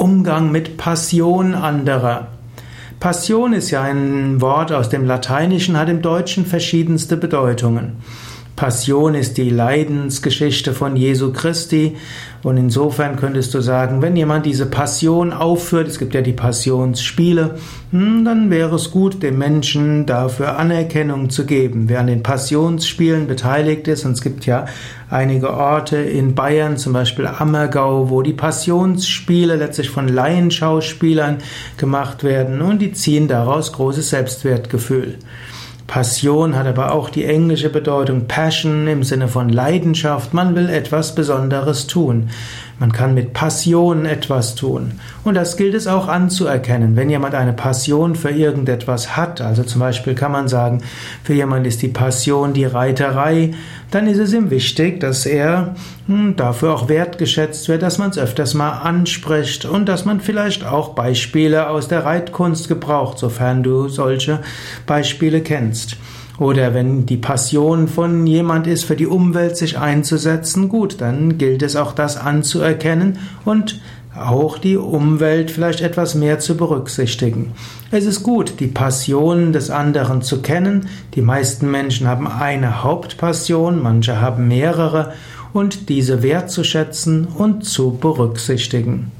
Umgang mit Passion anderer. Passion ist ja ein Wort aus dem Lateinischen, hat im Deutschen verschiedenste Bedeutungen. Passion ist die Leidensgeschichte von Jesu Christi. Und insofern könntest du sagen, wenn jemand diese Passion aufführt, es gibt ja die Passionsspiele, hm, dann wäre es gut, dem Menschen dafür Anerkennung zu geben. Wer an den Passionsspielen beteiligt ist, und es gibt ja einige Orte in Bayern, zum Beispiel Ammergau, wo die Passionsspiele letztlich von Laienschauspielern gemacht werden und die ziehen daraus großes Selbstwertgefühl. Passion hat aber auch die englische Bedeutung Passion im Sinne von Leidenschaft. Man will etwas Besonderes tun. Man kann mit Passion etwas tun. Und das gilt es auch anzuerkennen. Wenn jemand eine Passion für irgendetwas hat, also zum Beispiel kann man sagen, für jemand ist die Passion die Reiterei, dann ist es ihm wichtig, dass er hm, dafür auch wertgeschätzt wird, dass man es öfters mal anspricht und dass man vielleicht auch Beispiele aus der Reitkunst gebraucht, sofern du solche Beispiele kennst. Oder wenn die Passion von jemand ist, für die Umwelt sich einzusetzen, gut, dann gilt es auch das anzuerkennen und auch die Umwelt vielleicht etwas mehr zu berücksichtigen. Es ist gut, die Passion des anderen zu kennen. Die meisten Menschen haben eine Hauptpassion, manche haben mehrere und diese wertzuschätzen und zu berücksichtigen.